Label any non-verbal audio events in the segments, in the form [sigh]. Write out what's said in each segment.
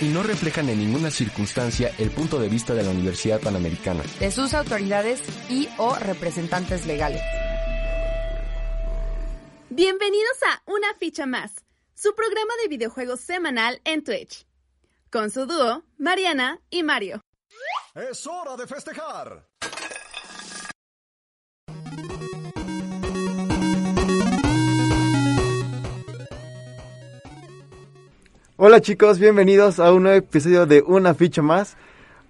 Y no reflejan en ninguna circunstancia el punto de vista de la Universidad Panamericana. De sus autoridades y o representantes legales. Bienvenidos a Una Ficha Más, su programa de videojuegos semanal en Twitch. Con su dúo, Mariana y Mario. ¡Es hora de festejar! Hola chicos, bienvenidos a un nuevo episodio de Una Ficha Más.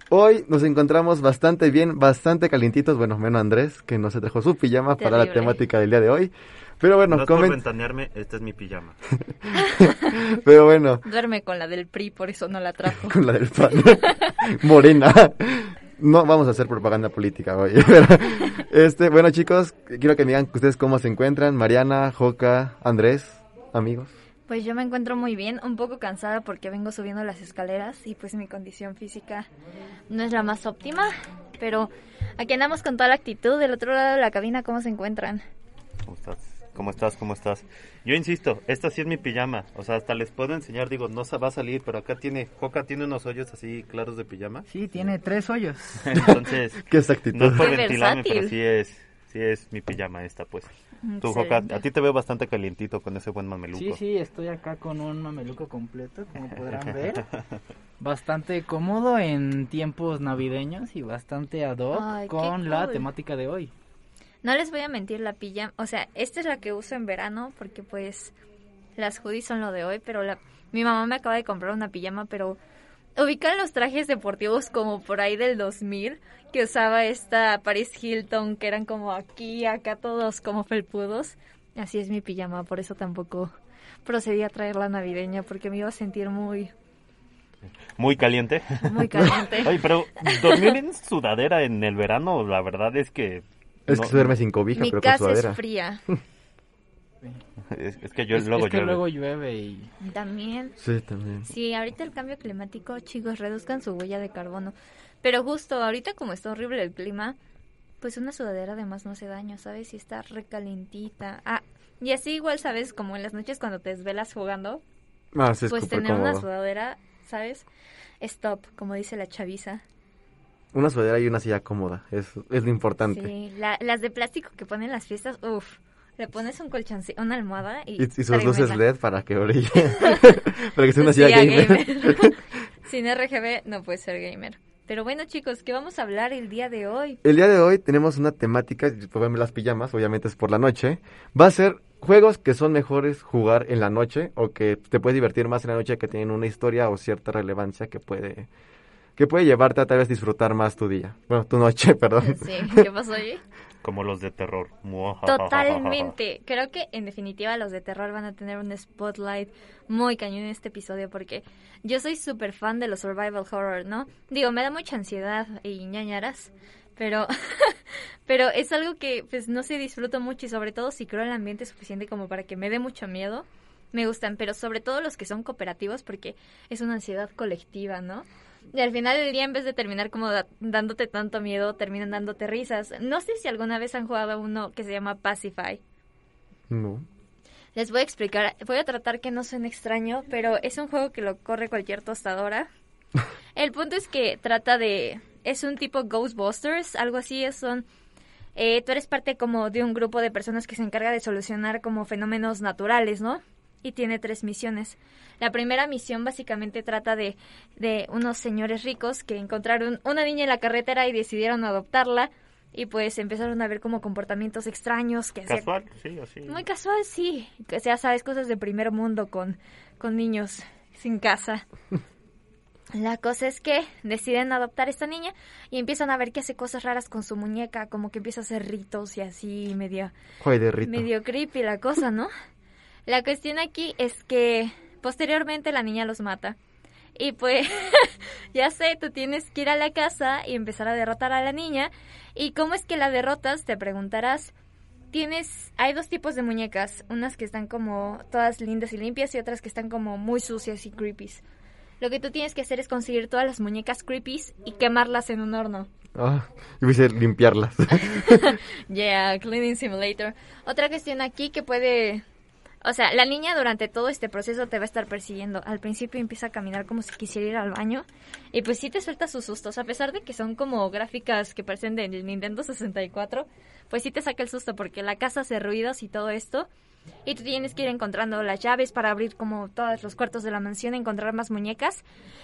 Hoy nos encontramos bastante bien, bastante calientitos. Bueno, menos Andrés, que no se dejó su pijama para la temática del día de hoy. Pero bueno, no por comen- ventanearme, esta es mi pijama. [laughs] Pero bueno, Duerme con la del PRI, por eso no la trajo. [laughs] con la del pan. [laughs] Morena. No vamos a hacer propaganda política hoy. este, bueno chicos, quiero que me digan ustedes cómo se encuentran. Mariana, Joca, Andrés, amigos. Pues yo me encuentro muy bien, un poco cansada porque vengo subiendo las escaleras y pues mi condición física no es la más óptima, pero aquí andamos con toda la actitud. Del otro lado de la cabina, ¿cómo se encuentran? ¿Cómo estás? ¿Cómo estás? ¿Cómo estás? Yo insisto, esta sí es mi pijama. O sea, hasta les puedo enseñar, digo, no se va a salir, pero acá tiene, Joca tiene unos hoyos así claros de pijama. Sí, tiene tres hoyos. Entonces, [laughs] ¿Qué es actitud? no es por ventilarme, pero sí es, sí es mi pijama esta, pues. Tú, Joca, Excelente. a ti te veo bastante calientito con ese buen mameluco. Sí, sí, estoy acá con un mameluco completo, como podrán [laughs] ver. Bastante cómodo en tiempos navideños y bastante ad hoc Ay, con la cool. temática de hoy. No les voy a mentir, la pijama, o sea, esta es la que uso en verano porque pues las hoodies son lo de hoy, pero la, mi mamá me acaba de comprar una pijama, pero ubican los trajes deportivos como por ahí del 2000 que usaba esta Paris Hilton, que eran como aquí, acá todos como felpudos. Así es mi pijama, por eso tampoco procedí a traer la navideña porque me iba a sentir muy, Muy caliente. muy caliente. [laughs] Oye, pero dormir en sudadera en el verano, la verdad es que... Es no- que se duerme sin cobija, mi pero con casa sudadera. es fría. Es, es que yo es, luego es que llueve. luego llueve y También Sí, también. Sí, ahorita el cambio climático, chicos, reduzcan su huella de carbono. Pero justo ahorita como está horrible el clima, pues una sudadera además no hace daño, ¿sabes? Y está recalentita. Ah, y así igual, ¿sabes? Como en las noches cuando te desvelas jugando, Ah, sí, pues tener una sudadera, ¿sabes? Stop, como dice la chaviza. Una sudadera y una silla cómoda, es, es lo importante. Sí, la- las de plástico que ponen en las fiestas, uff. Le pones un colchoncito, una almohada y... Y, y sus luces. LED para que brille. [laughs] [laughs] para que sea una silla gamer. Sin [laughs] RGB no puede ser gamer. Pero bueno, chicos, ¿qué vamos a hablar el día de hoy? El día de hoy tenemos una temática, pueden ver las pijamas, obviamente es por la noche. Va a ser juegos que son mejores jugar en la noche o que te puedes divertir más en la noche que tienen una historia o cierta relevancia que puede que puede llevarte a tal vez disfrutar más tu día. Bueno, tu noche, [laughs] perdón. Sí, ¿qué pasó allí? [laughs] Como los de terror. Totalmente. Creo que en definitiva los de terror van a tener un spotlight muy cañón en este episodio porque yo soy súper fan de los survival horror, ¿no? Digo, me da mucha ansiedad y ñañaras, pero [laughs] pero es algo que pues no se disfruto mucho y sobre todo si creo el ambiente suficiente como para que me dé mucho miedo. Me gustan, pero sobre todo los que son cooperativos porque es una ansiedad colectiva, ¿no? Y al final del día, en vez de terminar como da- dándote tanto miedo, terminan dándote risas. No sé si alguna vez han jugado uno que se llama Pacify. No. Les voy a explicar, voy a tratar que no suene extraño, pero es un juego que lo corre cualquier tostadora. [laughs] El punto es que trata de, es un tipo Ghostbusters, algo así, son, eh, tú eres parte como de un grupo de personas que se encarga de solucionar como fenómenos naturales, ¿no? Y tiene tres misiones. La primera misión básicamente trata de, de unos señores ricos que encontraron una niña en la carretera y decidieron adoptarla y pues empezaron a ver como comportamientos extraños que Casual, sí, así. muy casual, sí. Que ya sabes, cosas de primer mundo con, con niños sin casa. [laughs] La cosa es que deciden adoptar a esta niña y empiezan a ver que hace cosas raras con su muñeca, como que empieza a hacer ritos y así, medio, Joder, de rito. medio creepy la cosa, ¿no? [laughs] La cuestión aquí es que posteriormente la niña los mata. Y pues, [laughs] ya sé, tú tienes que ir a la casa y empezar a derrotar a la niña. ¿Y cómo es que la derrotas? Te preguntarás. Tienes, hay dos tipos de muñecas, unas que están como todas lindas y limpias y otras que están como muy sucias y creepies. Lo que tú tienes que hacer es conseguir todas las muñecas creepies y quemarlas en un horno. Ah, y hice limpiarlas. [laughs] Yeah, Cleaning Simulator. Otra cuestión aquí que puede... O sea, la niña durante todo este proceso te va a estar persiguiendo. Al principio empieza a caminar como si quisiera ir al baño. Y pues sí te suelta sus sustos. A pesar de que son como gráficas que parecen del Nintendo 64, pues sí te saca el susto porque la casa hace ruidos y todo esto. Y tú tienes que ir encontrando las llaves para abrir como todos los cuartos de la mansión, encontrar más muñecas.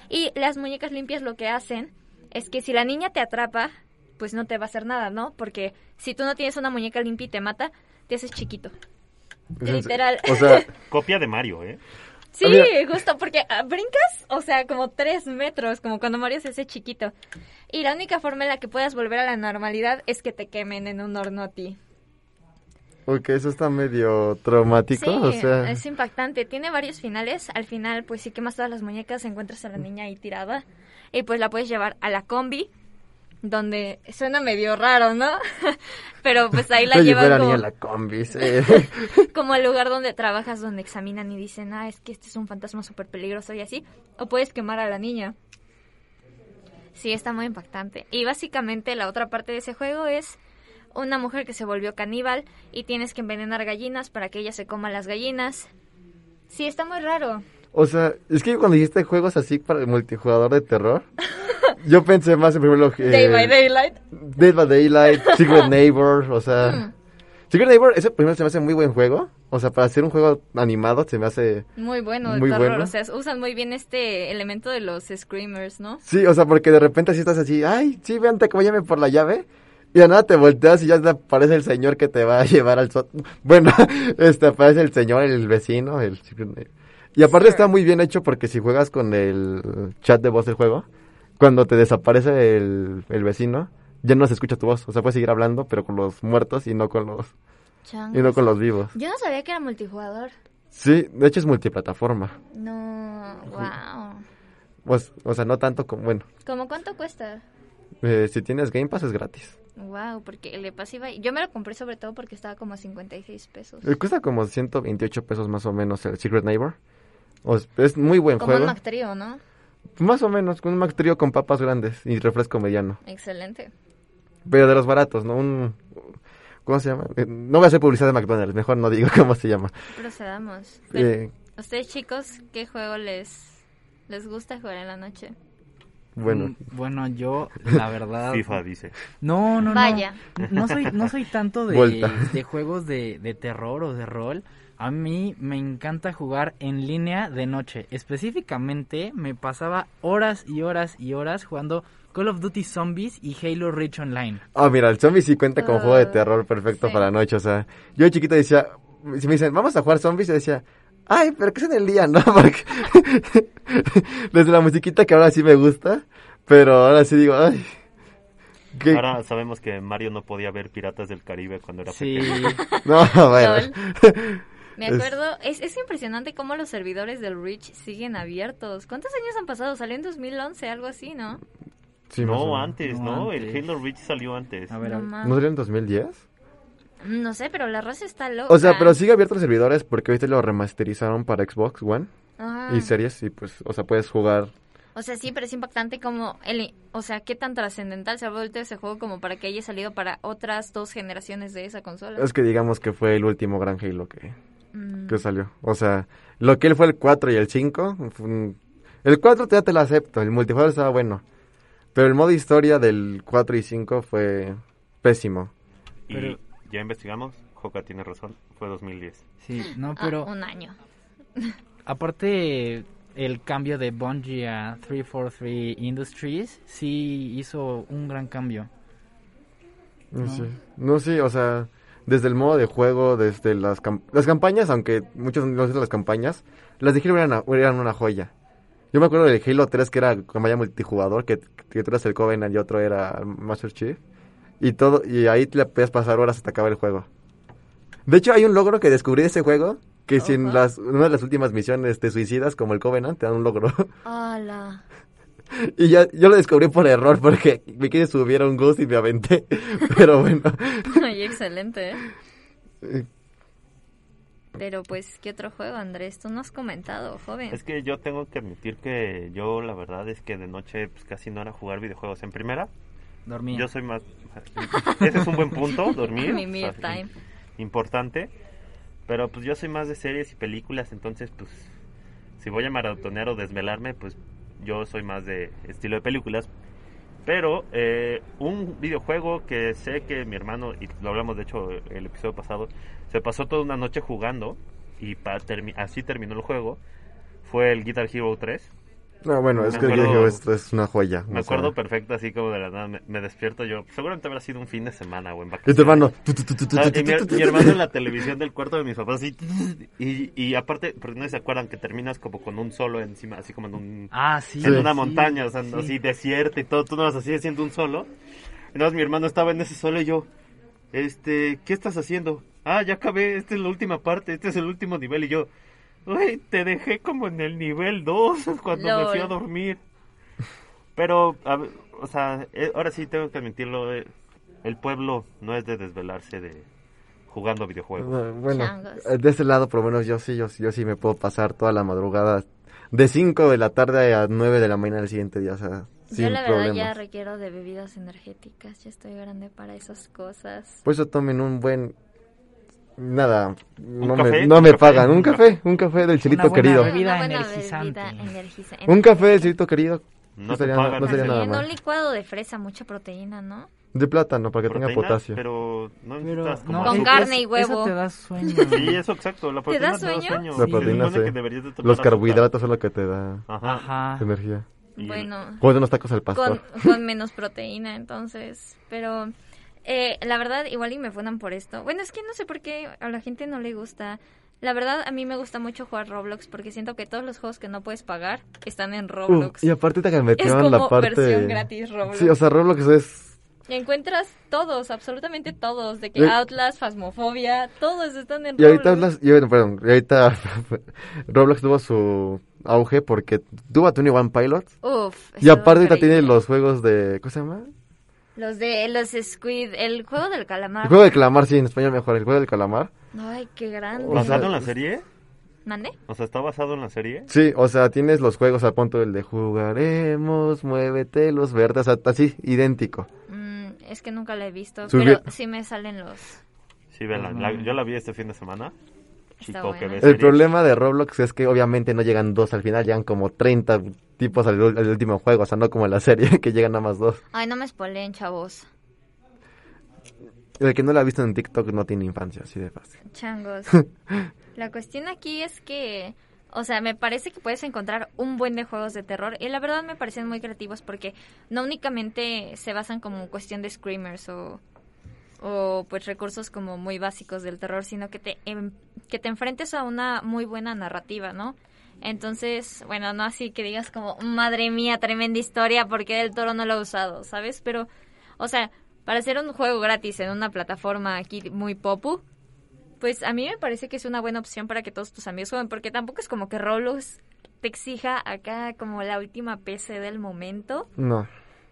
Y las muñecas limpias lo que hacen es que si la niña te atrapa, pues no te va a hacer nada, ¿no? Porque si tú no tienes una muñeca limpia y te mata, te haces chiquito. Literal. O sea, [laughs] Copia de Mario, ¿eh? Sí, Había- justo, porque ah, brincas, o sea, como tres metros, como cuando Mario se hace chiquito. Y la única forma en la que puedas volver a la normalidad es que te quemen en un horno a ti. porque eso está medio traumático, Sí, o sea... es impactante. Tiene varios finales. Al final, pues sí quemas todas las muñecas, encuentras a la niña ahí tirada. Y pues la puedes llevar a la combi, donde suena medio raro, ¿no? [laughs] Pero pues ahí la Oye, llevan como, la combi, sí. [laughs] como al lugar donde trabajas, donde examinan y dicen, ah, es que este es un fantasma súper peligroso y así. O puedes quemar a la niña. Sí, está muy impactante. Y básicamente la otra parte de ese juego es una mujer que se volvió caníbal y tienes que envenenar gallinas para que ella se coma las gallinas. Sí, está muy raro. O sea, es que cuando dijiste juegos así para el multijugador de terror, yo pensé más en primero que... [laughs] Day by Daylight. Dead by Daylight, [laughs] Secret Neighbor, o sea... Secret Neighbor, ese primero se me hace muy buen juego. O sea, para hacer un juego animado se me hace... Muy bueno Muy terror. bueno. O sea, usan muy bien este elemento de los screamers, ¿no? Sí, o sea, porque de repente así estás así, ay, sí, vente, acompáñame por la llave. Y de nada te volteas y ya te aparece el señor que te va a [laughs] llevar al sótano. Bueno, este aparece el señor, el vecino, el... Y aparte está muy bien hecho porque si juegas con el chat de voz del juego, cuando te desaparece el, el vecino, ya no se escucha tu voz. O sea, puedes seguir hablando, pero con los muertos y no con los, y no con los vivos. Yo no sabía que era multijugador. Sí, de hecho es multiplataforma. No, wow. Pues, o sea, no tanto como, bueno, ¿Cómo cuánto cuesta? eh, si tienes Game Pass es gratis. Wow, porque el de pasiva... Yo me lo compré sobre todo porque estaba como a 56 pesos. Eh, Cuesta como 128 pesos más o menos el Secret Neighbor. O es, es muy buen Como un juego. Mac Trio, ¿no? Más o menos, con un Mac Trio con papas grandes y refresco mediano. Excelente. Pero de los baratos, ¿no? Un... ¿Cómo se llama? Eh, no voy a hacer publicidad de McDonald's, mejor no digo [laughs] cómo se llama. Procedamos. Eh, Ustedes chicos, ¿qué juego les, les gusta jugar en la noche? bueno, Mm, Bueno, yo, la [laughs] verdad... FIFA dice. No, no, no. Vaya. No soy, no soy tanto de, de juegos de, de terror o de rol. A mí me encanta jugar en línea de noche. Específicamente me pasaba horas y horas y horas jugando Call of Duty Zombies y Halo Reach Online. Ah, mira, el zombie sí cuenta como juego de Ah, terror perfecto sí. para la noche. O sea, yo de chiquito decía, si me dicen, vamos a jugar zombies, yo decía, ay, pero que es en el día, [laughs] ¿no? Porque [laughs] desde la musiquita que ahora sí me gusta, pero ahora sí digo, ay. ¿qué? Ahora sabemos que Mario no podía ver Piratas del Caribe cuando era Sí, pequeño. [laughs] No, bueno. Me acuerdo, es, es impresionante cómo los servidores del Reach siguen abiertos. ¿Cuántos años han pasado? Salió en 2011, algo así, ¿no? Sí, no, antes, No, ¿no? antes. El Halo Reach salió antes. a ver, No, a ver. mames. ¿No salió en 2010? No sé, pero la raza está loca. O sea, pero sigue abierto los servidores porque ahorita lo remasterizaron para Xbox One Ah. y series y pues, o sea, puedes jugar. O sea, sí, pero es impactante como el, o sea, qué tan trascendental se ha vuelto ese juego como para que haya salido para otras dos generaciones de esa consola. Es que digamos que fue el último gran Halo que, Mm. que salió. O sea, lo que él fue el 4 y el 5. fue un- El 4 ya te lo acepto, el multijugador estaba bueno. Pero el modo historia del 4 y 5 fue pésimo. Y Pero- ya investigamos. Joca tiene razón. Fue 2010. Sí, no, Ah, pero... un año. [laughs] aparte el cambio de Bungie a 343 Industries sí hizo un gran cambio. No sé. No sé, o sea, desde el modo de juego, desde las, las campañas, aunque muchos no dicen las campañas, las de Halo eran, eran una joya. Yo me acuerdo del Halo 3 que era campaña multijugador, que, que tú eras el Covenant y otro era Master Chief. Y todo, y ahí te le podías pasar horas hasta acabar el juego. De hecho, hay un logro que descubrí de ese juego, que si en las, una de las últimas misiones te suicidas, como el Covenant, te dan un logro. Hola. Y ya, yo lo descubrí por error, porque me quise subir a un Ghost y me aventé. [laughs] Pero bueno. Ay, excelente, ¿eh? Pero pues, ¿qué otro juego, Andrés? Tú no has comentado, joven. Es que yo tengo que admitir que yo la verdad es que de noche pues, casi no era jugar videojuegos. En primera, Dormía. yo soy más... [laughs] Ese es un buen punto, dormir. Mi o me sea, time. Importante. Pero pues yo soy más de series y películas, entonces pues si voy a maratonear o desvelarme, pues yo soy más de estilo de películas. Pero eh, un videojuego que sé que mi hermano, y lo hablamos de hecho el episodio pasado, se pasó toda una noche jugando y así terminó el juego, fue el Guitar Hero 3. No, bueno, es Me que yo acuerdo- es una joya. Me acuerdo perfecto, así como de la nada, me, me despierto yo. Seguramente habrá sido un fin de semana o en Y vacaciones. tu hermano. tu, tu, tu, tu, tu, Ah, tu, y mi, tu, tu, mi hermano en la televisión del cuarto de mis papás así, y, y aparte, porque no se acuerdan que terminas como con un solo encima, así como en un Ah, sí. en Sí. una Sí, montaña, o sea, sí. así desierta y todo, tú no vas así haciendo un solo. Entonces mi hermano estaba en ese solo y yo, este, ¿qué estás haciendo? Ah, ya acabé, esta es la última parte, este es el último nivel y yo, Güey, te dejé como en el nivel 2 [laughs] cuando me fui a dormir. Pero, a o sea, eh, ahora sí tengo que admitirlo, eh, el pueblo no es de desvelarse de jugando videojuegos. Ah, Bueno, Changos. de ese lado por lo menos yo sí, yo, sí- yo sí me puedo pasar toda la madrugada de 5 de la tarde a 9 de la mañana del siguiente día, o sea, Yo sin la verdad ya requiero de bebidas energéticas, ya estoy grande para esas cosas. Por eso tomen un buen... Nada, no me, no ¿Un me pagan. Un ¿Un café, un café del chilito querido. bebida Una buena energizante. bebida energiza- Un café del chilito querido. No No, te sería, pagan, no sería ¿no? nada También un mal. licuado de fresa, mucha proteína, ¿no? De plátano, para que tenga potasio. Pero no necesitas como no, Con carne y huevo. Eso te da sueño. [laughs] Sí, eso exacto. La proteína da sueño? La Sí. proteína, Se supone sí. que deberías de tomar Los carbohidratos son lo que te da Ajá. Energía. Bueno, Como unos tacos al con, pastor. con menos proteína, entonces. Pero eh, la verdad, igual y me funan por esto. Bueno, es que no sé por qué a la gente no le gusta. La verdad, a mí me gusta mucho jugar Roblox porque siento que todos los juegos que no puedes pagar están en Uh, Roblox. y aparte te metieron la parte... versión gratis Roblox. Sí, o sea, Roblox es... Y encuentras todos, absolutamente todos, de que Y- Outlast, Phasmophobia, todos están en Y ahorita, Roblox. hablas- y bueno, perdón, y ahorita [laughs] Roblox tuvo su auge porque tuvo a 21 Pilots. Uf. Y aparte ahorita tiene los juegos de... ¿Cómo se llama? Los de los Squid, el juego del El calamar. juego del calamar, sí, en español mejor, el juego del calamar. Ay, qué grande. ¿Basado en la serie? ¿Mande? O sea, ¿está basado en la serie? Sí, o sea, tienes los juegos a punto del de jugaremos, muévete, los verdes, así, idéntico. Mm, es que nunca la he visto, Subi- pero sí me salen los... Sí, vela. la- yo la vi este fin de semana. Chico que El problema de Roblox es que obviamente no llegan dos al final, llegan como 30 tipos al, al último juego, o sea, no como en la [laughs] serie, que llegan nada más dos. Ay, no me spoileen, chavos. El que no la ha visto en TikTok no tiene infancia, así de fácil. Changos. [laughs] la cuestión aquí es que... O sea, me parece que puedes encontrar un buen de juegos de terror y la verdad me parecen muy creativos porque no únicamente se basan como cuestión de screamers o, o pues recursos como muy básicos del terror, sino que te em- que te enfrentes a una muy buena narrativa, ¿no? Entonces, bueno, no así que digas como, madre mía, tremenda historia, porque del toro no lo ha usado, ¿sabes? Pero, o sea, para hacer un juego gratis en una plataforma aquí muy popu, pues a mí me parece que es una buena opción para que todos tus amigos jueguen, porque tampoco es como que Roblox te exija acá como la última PC del momento. No.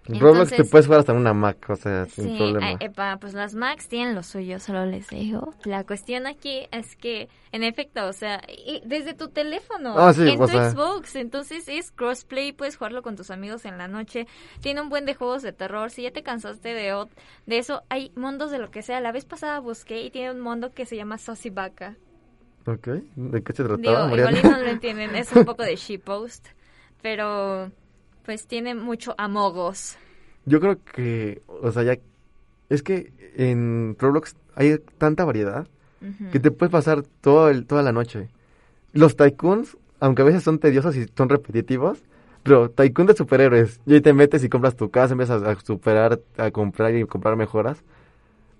Entonces- Roblox te puedes jugar hasta una Mac, o sea, sin Sí, problema. eh, epa, pues las Macs tienen lo suyo, solo les digo. La cuestión aquí es que, en efecto, o sea, desde tu teléfono, Ah, sí, en tu sea. Xbox, entonces es crossplay, puedes jugarlo con tus amigos en la noche. Tiene un buen de juegos de terror. Si ya te cansaste de, de eso, hay mundos de lo que sea. La vez pasada busqué y tiene un mundo que se llama Saucy Vaca. Ok, ¿de qué se trataba, Digo, igual no lo entienden, es un poco de [laughs] shitpost, pero pues tiene mucho amogos. Yo creo que, o sea, ya... Es que en Roblox hay tanta variedad que te puedes pasar todo el, toda la noche. los tycoons, aunque a veces son tediosos y son repetitivos, pero tycoon de superhéroes, y ahí te metes y compras tu casa, empiezas a superar, a comprar y comprar mejoras.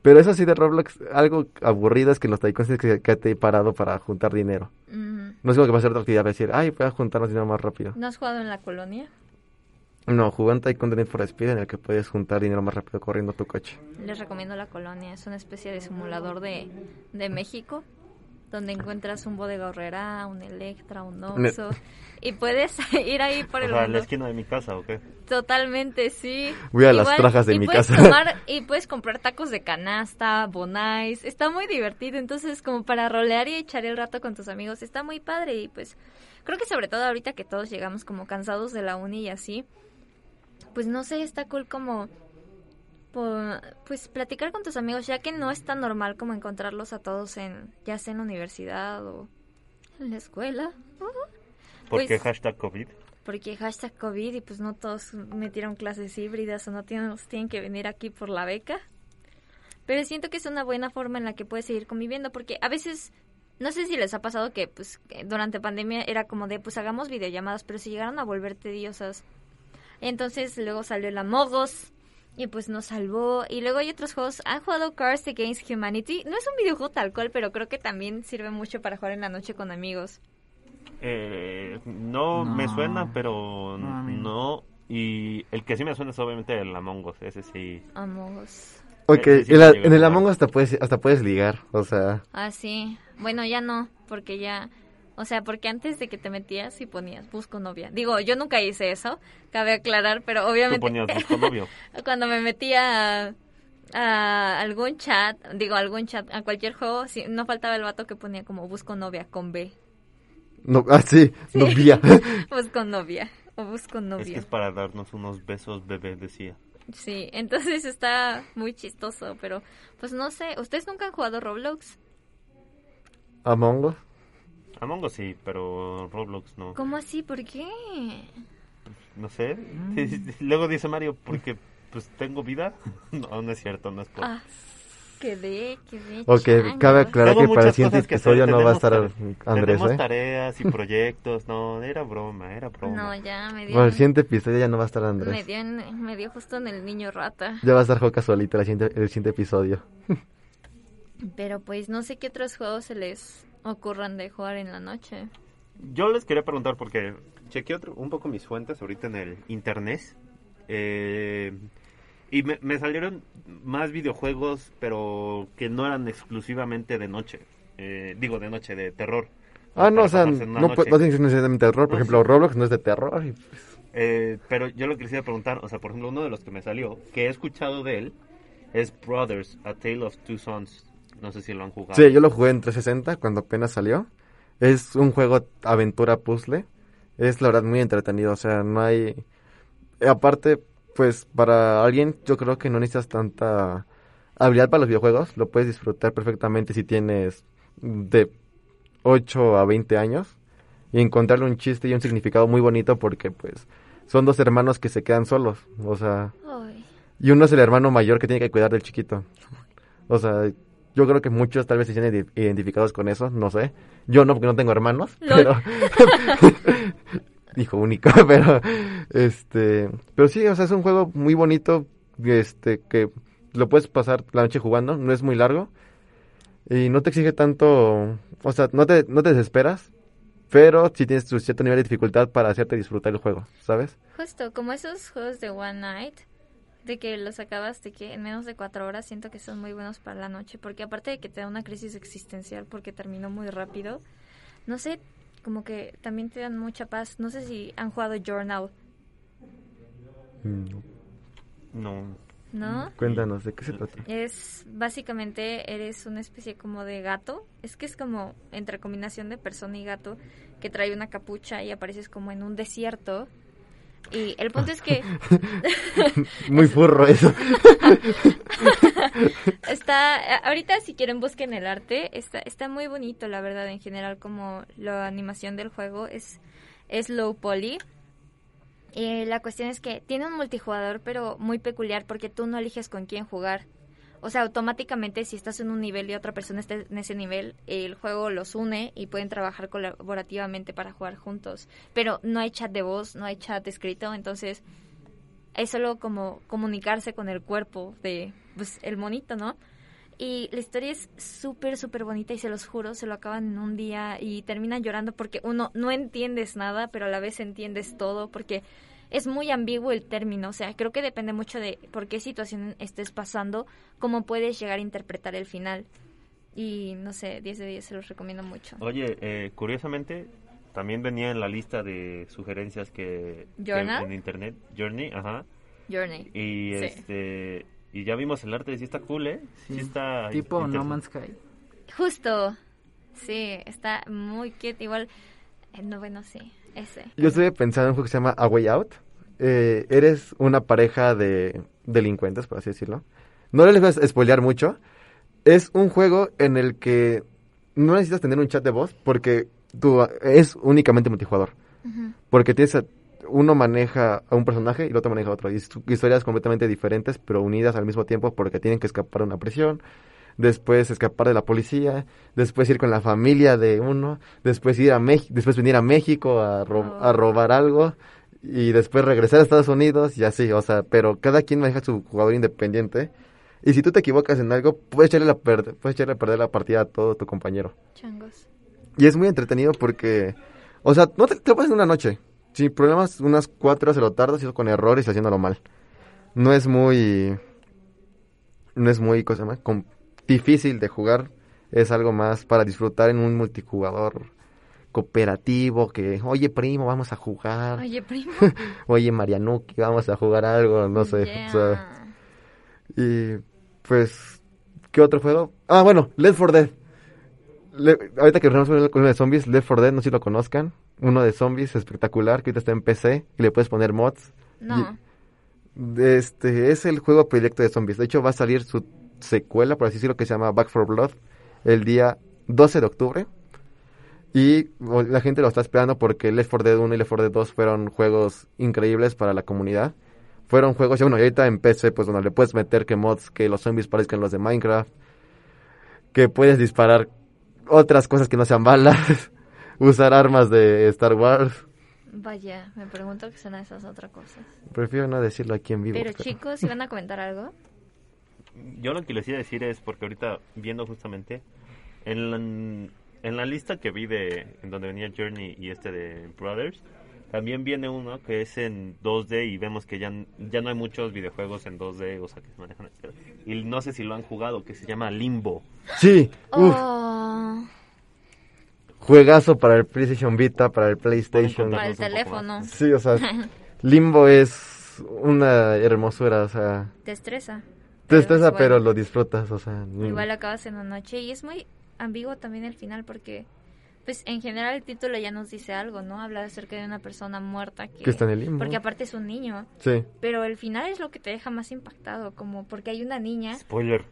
Pero eso sí de Roblox, algo aburrido es que los tycoons tienes que quedarte parado para juntar dinero. No es como que va a ser otra actividad, va a decir, ay, voy a juntar más dinero más rápido. ¿No has jugado en la colonia? No, jugué un Tycoon de Need for Speed en el que puedes juntar dinero más rápido corriendo tu coche. Les recomiendo la colonia. Es una especie de simulador de, de México donde encuentras un bodega horrera, un Electra, un Oxxo y puedes [laughs] ir ahí por O el sea, mundo. la esquina de mi casa, ¿o qué? Totalmente, sí. Voy a las trajas de y mi casa. tomar- y puedes comprar tacos de canasta, bonais. Está muy divertido. Entonces, como para rolear y echar el rato con tus amigos, está muy padre. Y pues, creo que sobre todo ahorita que todos llegamos como cansados de la uni y así, pues no sé, está cool como. Pues platicar con tus amigos, ya que no es tan normal como encontrarlos a todos en, ya sea en la universidad o en la escuela. ¿Por qué Pues- hashtag COVID? porque hashtag COVID y pues no todos metieron clases híbridas o no tienen, tienen que venir aquí por la beca. Pero siento que es una buena forma en la que puedes seguir conviviendo porque a veces, no sé si les ha pasado que pues durante pandemia era como de pues hagamos videollamadas, pero se llegaron a volver tediosas. Entonces luego salió el Amogos y pues nos salvó. Y luego hay otros juegos. ¿Han jugado Cars Against Humanity? No es un videojuego tal cual, pero creo que también sirve mucho para jugar en la noche con amigos. Eh, no, No. me suena, pero No. Y el que sí me suena es obviamente el Among Us. Ese sí. Amogos. Ok, Eh, sí, en, la- el. Among Us hasta puedes, hasta puedes ligar, o sea... Ah, sí. Bueno, ya no, porque ya... O sea, porque antes de que te metías y ponías busco novia. Digo, yo nunca hice eso, cabe aclarar, pero Tú obviamente ponías busco novio. [laughs] cuando me metía a, a algún chat, digo, algún chat, a cualquier juego, sí, no faltaba el vato que ponía como busco novia con B. No, ah, sí, [laughs] novia. [laughs] Busco novia o busco Es que novia. es para darnos unos besos, bebé, decía. Sí, entonces está muy chistoso, pero pues no sé, ¿ustedes nunca han jugado Roblox? Among Us. Among Us sí, pero Roblox no. ¿Cómo así? ¿Por qué? No sé. Mm. [laughs] Luego dice Mario, porque pues tengo vida. [laughs] No, no es cierto, no es por... Ah, quedé, quedé. Ok, cabe aclarar que para el siguiente episodio no va a estar Andrés, Tenemos ¿eh? tareas y [laughs] proyectos. No, era broma, era broma. No, ya me dio. Para el siguiente episodio ya no va a estar me Andrés. dio, en- me dio justo en el niño rata. Ya va a estar Joca solito el siguiente, el siguiente episodio. Pero pues no sé qué otros juegos se les ocurran de jugar en la noche. Yo les quería preguntar porque chequeé otro- un poco mis fuentes ahorita en el internet. eh, y me, me salieron más videojuegos, pero que no eran exclusivamente de noche. Eh, digo, de noche, de terror. Ah, no, o sea, no, pu- noche. no tiene que ser necesariamente terror. Por No, ejemplo, sí. Roblox no es de terror. y, pues, Eh, pero yo lo que quisiera preguntar, o sea, por ejemplo, uno de los que me salió, que he escuchado de él, es Brothers, A Tale of Two Sons. No sé si lo han jugado. Sí, yo lo jugué en 360 cuando apenas salió. Es un juego aventura puzzle. Es la verdad muy entretenido. O sea, no hay. Aparte, pues para alguien, yo creo que no necesitas tanta habilidad para los videojuegos. Lo puedes disfrutar perfectamente si tienes de 8 a 20 años. Y encontrarle un chiste y un significado muy bonito porque, pues, son dos hermanos que se quedan solos. O sea, Ay, y uno es el hermano mayor que tiene que cuidar del chiquito. O sea, yo creo que muchos tal vez se sienten ide- identificados con eso, no sé. Yo no, porque no tengo hermanos, pero... [laughs] Hijo único, [laughs] pero... Este... Pero sí, o sea, es un juego muy bonito, este, que lo puedes pasar la noche jugando, no es muy largo. Y no te exige tanto... O sea, no te, no te desesperas, pero sí tienes tu cierto nivel de dificultad para hacerte disfrutar el juego, ¿sabes? justo como esos juegos de One Night, de que los acabas de que en menos de cuatro horas, siento que son muy buenos para la noche, porque aparte de que te da una crisis existencial porque terminó muy rápido, no sé, como que también te dan mucha paz. No sé si han jugado Journal, Mm, No. ¿no? Cuéntanos, ¿de qué se trata? Es básicamente eres una especie como de gato. Es que es como entre combinación de persona y gato que trae una capucha y apareces como en un desierto. Y el punto es que [laughs] Muy furro eso. [laughs] está ahorita si quieren busquen el arte, está está muy bonito la verdad en general como la animación del juego es es low poly. Y la cuestión es que tiene un multijugador pero muy peculiar porque tú no eliges con quién jugar. O sea, automáticamente si estás en un nivel y otra persona está en ese nivel, el juego los une y pueden trabajar colaborativamente para jugar juntos. Pero no hay chat de voz, no hay chat escrito, entonces es solo como comunicarse con el cuerpo de pues, el monito, ¿no? Y la historia es súper, súper bonita y se los juro, se lo acaban en un día y terminan llorando porque uno no entiendes nada, pero a la vez entiendes todo porque es muy ambiguo el término, o sea, creo que depende mucho de por qué situación estés pasando, cómo puedes llegar a interpretar el final. Y no sé, 10 de 10 se los recomiendo mucho. Oye, eh, curiosamente, también venía en la lista de sugerencias que, en internet. Journey, ajá. Journey. Y este y ya vimos el arte, sí está cool, ¿eh? Sí, está tipo No Man's Sky. Justo. Sí, está muy cute igual. Eh, no, bueno, sí. Yo estoy pensando en un juego que se llama A Way Out. Eh, eres una pareja de delincuentes, por así decirlo. No les voy a spoilear mucho. Es un juego en el que no necesitas tener un chat de voz porque tú, es únicamente multijugador. Porque tienes uno maneja a un personaje y el otro maneja a otro. Y historias completamente diferentes, pero unidas al mismo tiempo porque tienen que escapar de una prisión después escapar de la policía, después ir con la familia de uno, después ir a México, después venir a México a, a, oh. robar algo y después regresar a Estados Unidos y así, o sea, pero cada quien maneja su jugador independiente. Y si tú te equivocas en algo, puedes echarle, la puedes echarle a perder la partida a todo tu compañero. Changos. Y es muy entretenido porque, o sea, no te, te lo pasas en una noche. Sin problemas, unas cuatro horas se lo tardas y eso con errores y haciéndolo mal. No es muy... No es muy, cosa más, difícil de jugar, es algo más para disfrutar en un multijugador cooperativo que, oye primo, vamos a jugar. Oye primo. [laughs] oye Marianuki, vamos a jugar algo, no sé. y pues, ¿qué otro juego? Ah, bueno, Left 4 Dead. ahorita que hablamos con uno de zombies, Left 4 Dead, no sé si lo conozcan. Uno de zombies espectacular, que ahorita está en PC, y le puedes poner mods. No. este es el juego proyecto de zombies. De hecho, va a salir su secuela, por así decirlo, que se llama Back for Blood, el día 12 de octubre. Y la gente lo está esperando porque Left 4 Dead 1 y Left 4 Dead 2 fueron juegos increíbles para la comunidad. Fueron juegos, y bueno, y ahorita en PC, pues bueno, le puedes meter que mods, que los zombies parezcan los de Minecraft, que puedes disparar otras cosas que no sean balas, [laughs] usar armas de Star Wars. Vaya, me pregunto qué son esas otras cosas. Prefiero no decirlo aquí en vivo. Pero, pero... chicos, ¿iban a comentar algo? Yo lo que les iba a decir es porque ahorita viendo justamente en la, en la lista que vi de en donde venía Journey y este de Brothers también viene uno que es en 2D y vemos que ya, ya no hay muchos videojuegos en 2D, o sea, que se manejan. Y no sé si lo han jugado, que se llama Limbo. Sí. Oh. Juegazo para el PlayStation Vita, para el PlayStation. Para el teléfono. Sí, o sea, [laughs] Limbo es una hermosura, o sea. Destreza. Tristeza, pero lo disfrutas, o sea. Igual acabas en la noche y es muy ambiguo también el final porque, pues en general el título ya nos dice algo, ¿no? Habla acerca de una persona muerta que... está en el limbo. Porque aparte es un niño. Sí. Pero el final es lo que te deja más impactado, como porque hay una niña... Spoiler.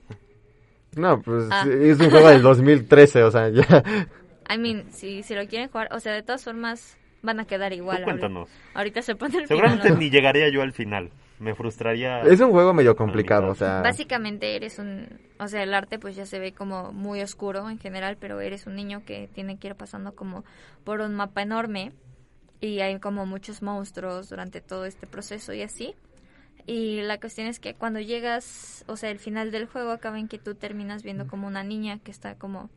No, pues ah. es un juego del 2013, o sea, ya... [laughs] I mean, si, si lo quieren jugar, o sea, de todas formas van a quedar igual. cuéntanos. Ahorita, se pone el Seguramente ni llegaría yo al final me frustraría. Es un juego medio complicado, o sea. Básicamente eres un, o sea, el arte pues ya se ve como muy oscuro en general, pero eres un niño que tiene que ir pasando como por un mapa enorme y hay como muchos monstruos durante todo este proceso y así. Y la cuestión es que cuando llegas, o sea, el final del juego acaba en que tú terminas viendo como una niña que está como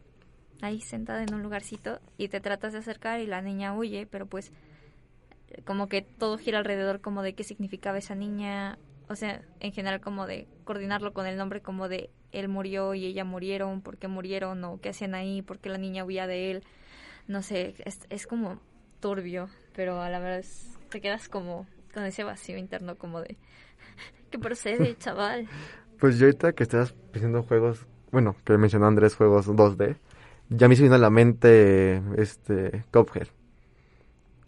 ahí sentada en un lugarcito y te tratas de acercar y la niña huye, pero pues como que todo gira alrededor como de qué significaba esa niña, o sea, en general como de coordinarlo con el nombre como de él murió y ella murieron, por qué murieron o qué hacían ahí, por qué la niña huía de él, no sé, es, es como turbio, pero a la verdad te quedas como con ese vacío interno como de [laughs] ¿qué procede, [laughs] chaval? Pues yo ahorita que estás pidiendo juegos, bueno, que mencionó Andrés, juegos 2D, ya me se vino a la mente este Cuphead.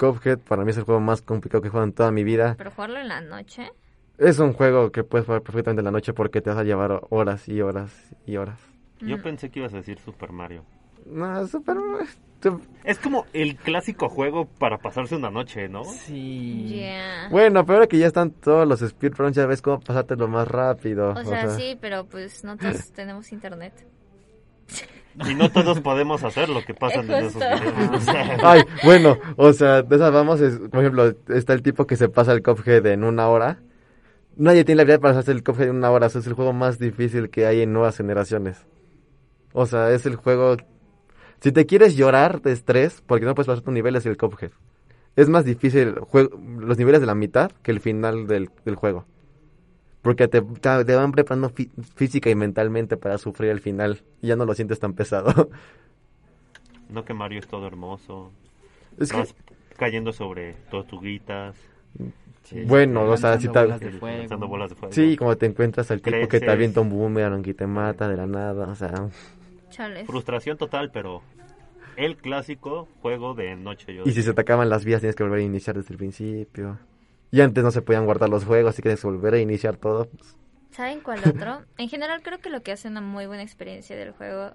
Cuphead para mí es el juego más complicado que he jugado en toda mi vida. ¿Pero jugarlo en la noche? Es un juego que puedes jugar perfectamente en la noche porque te vas a llevar horas y horas y horas. Yo pensé que ibas a decir Super Mario. No, super... Es como el clásico juego para pasarse una noche, ¿no? Sí. Yeah. Bueno, pero ahora que ya están todos los speedruns, ya ves cómo pasártelo más rápido. O sea, sí, pero pues no todos tenemos internet. [laughs] [laughs] Y no todos podemos hacer lo que pasan en esos videos. [laughs] Ay, bueno, o sea, de esas vamos, es, por ejemplo, está el tipo que se pasa el Cuphead en una hora. Nadie tiene la habilidad para pasarse el Cuphead en una hora, o sea, es el juego más difícil que hay en nuevas generaciones. O sea, es el juego... Si te quieres llorar de estrés, porque no puedes pasar tu nivel, es el Cuphead. Es más difícil los niveles de la mitad que el final del, del juego. Porque te, te- van preparando fí- física y mentalmente para sufrir el final. Y ya no lo sientes tan pesado. No que Mario es todo hermoso. Es que- cayendo sobre tortuguitas. Sí, Bueno, o sea, si te... bolas de fuego. bolas de fuego. Sí, como te encuentras al tipo que te Creces. avienta un boomerang y te mata de la nada, o sea... Chales. Frustración total, pero el clásico juego de noche. Yo Y si se te acaban las vías tienes que volver a iniciar desde el principio. Y antes no se podían guardar los juegos, así que tienes que volver a iniciar todo. pues, ¿Saben cuál otro? [laughs] En general creo que lo que hace una muy buena experiencia del juego,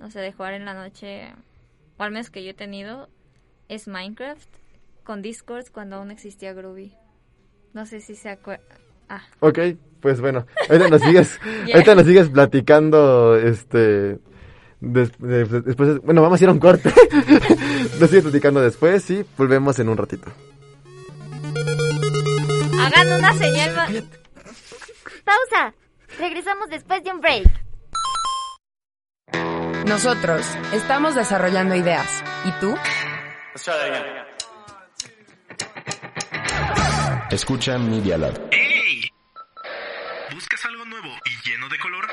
no sé, de jugar en la noche, o al menos que yo he tenido, es Minecraft con Discord cuando aún existía Groovy. No sé si se acuerdan. Ah, Ok, pues bueno, ahorita nos sigues, [laughs] Ya. ahorita nos sigues platicando, este... des- de- de- después, bueno, vamos a ir a un corte. [laughs] nos sigues platicando después y volvemos en un ratito. Hagan una señal. Pausa. Regresamos después de un break. Nosotros estamos desarrollando ideas. ¿Y tú? Escucha Media Lab. ¿Buscas algo nuevo y lleno de color?